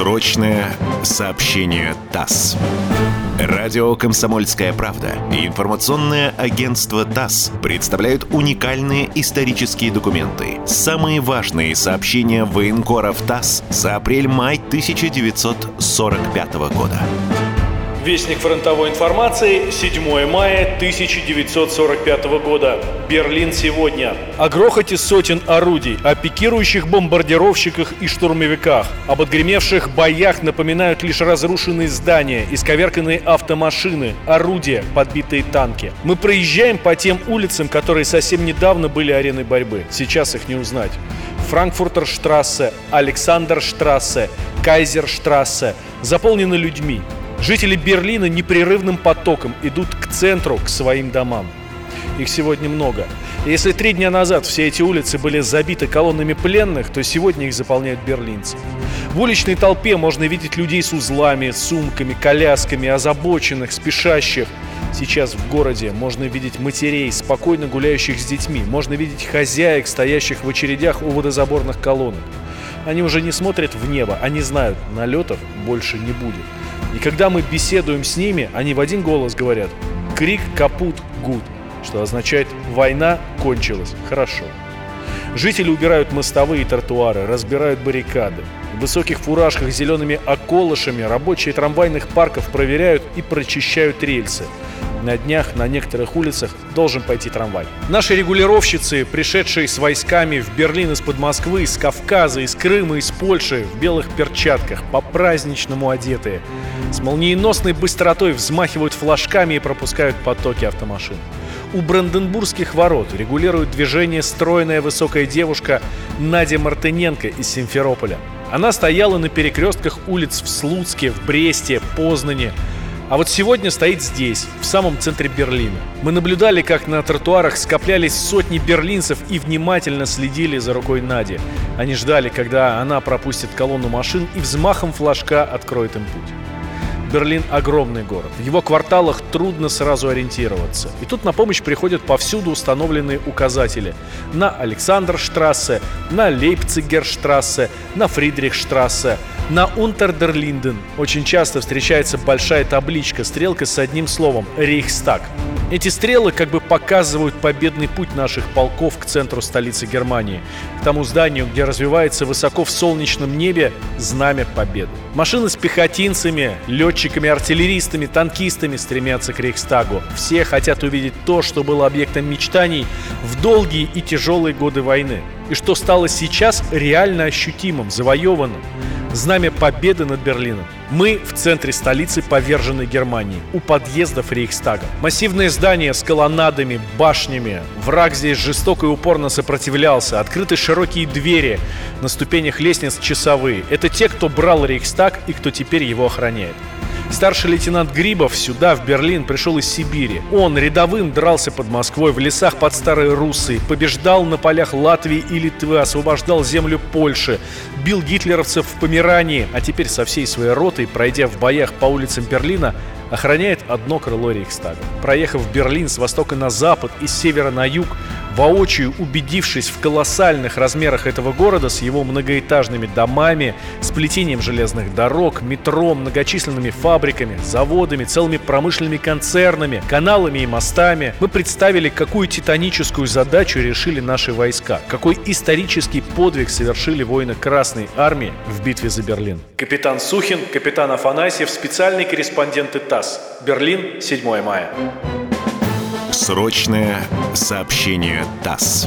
Срочное сообщение ТАСС. Радио «Комсомольская правда» и информационное агентство ТАСС представляют уникальные исторические документы. Самые важные сообщения военкоров ТАСС за апрель-май 1945 года. Вестник фронтовой информации, 7 мая 1945 года. Берлин сегодня. О грохоте сотен орудий, о пикирующих бомбардировщиках и штурмовиках, об отгремевших боях напоминают лишь разрушенные здания, исковерканные автомашины, орудия, подбитые танки. Мы проезжаем по тем улицам, которые совсем недавно были ареной борьбы. Сейчас их не узнать. Франкфуртерштрассе, Александрштрассе, Кайзерштрассе заполнены людьми. Жители Берлина непрерывным потоком идут к центру, к своим домам. Их сегодня много. Если три дня назад все эти улицы были забиты колоннами пленных, то сегодня их заполняют берлинцы. В уличной толпе можно видеть людей с узлами, сумками, колясками, озабоченных, спешащих. Сейчас в городе можно видеть матерей, спокойно гуляющих с детьми. Можно видеть хозяек, стоящих в очередях у водозаборных колонок. Они уже не смотрят в небо, они знают, налетов больше не будет. И когда мы беседуем с ними, они в один голос говорят «Крик капут гуд», что означает «Война кончилась, хорошо». Жители убирают мостовые тротуары, разбирают баррикады. В высоких фуражках с зелеными околышами рабочие трамвайных парков проверяют и прочищают рельсы. На днях на некоторых улицах должен пойти трамвай. Наши регулировщицы, пришедшие с войсками в Берлин из-под Москвы, из Кавказа, из Крыма, из Польши, в белых перчатках, по-праздничному одетые, с молниеносной быстротой взмахивают флажками и пропускают потоки автомашин. У Бранденбургских ворот регулирует движение стройная высокая девушка Надя Мартыненко из Симферополя. Она стояла на перекрестках улиц в Слуцке, в Бресте, Познане, а вот сегодня стоит здесь, в самом центре Берлина. Мы наблюдали, как на тротуарах скоплялись сотни берлинцев и внимательно следили за рукой Нади. Они ждали, когда она пропустит колонну машин и взмахом флажка откроет им путь. Берлин огромный город. В его кварталах трудно сразу ориентироваться. И тут на помощь приходят повсюду установленные указатели. На Александрштрассе, на Лейпцигерштрассе, на Фридрихштрассе, на Унтердерлинден. Очень часто встречается большая табличка, стрелка с одним словом «Рейхстаг». Эти стрелы как бы показывают победный путь наших полков к центру столицы Германии, к тому зданию, где развивается высоко в солнечном небе знамя победы. Машины с пехотинцами, летчиками, артиллеристами, танкистами стремятся к Рейхстагу. Все хотят увидеть то, что было объектом мечтаний в долгие и тяжелые годы войны. И что стало сейчас реально ощутимым, завоеванным. Знамя победы над Берлином. Мы в центре столицы поверженной Германии, у подъездов Рейхстага. Массивное здание с колоннадами, башнями. Враг здесь жестоко и упорно сопротивлялся. Открыты широкие двери, на ступенях лестниц часовые. Это те, кто брал Рейхстаг и кто теперь его охраняет. Старший лейтенант Грибов сюда, в Берлин, пришел из Сибири. Он рядовым дрался под Москвой, в лесах под Старой Руссой, побеждал на полях Латвии и Литвы, освобождал землю Польши, бил гитлеровцев в Померании, а теперь со всей своей ротой, пройдя в боях по улицам Берлина, охраняет одно крыло Рейхстага. Проехав Берлин с востока на запад и с севера на юг, воочию убедившись в колоссальных размерах этого города с его многоэтажными домами, сплетением железных дорог, метро, многочисленными фабриками, заводами, целыми промышленными концернами, каналами и мостами, мы представили, какую титаническую задачу решили наши войска, какой исторический подвиг совершили воины Красной Армии в битве за Берлин. Капитан Сухин, капитан Афанасьев, специальный корреспондент ТАСС. Берлин, 7 мая. Срочное сообщение ТАСС.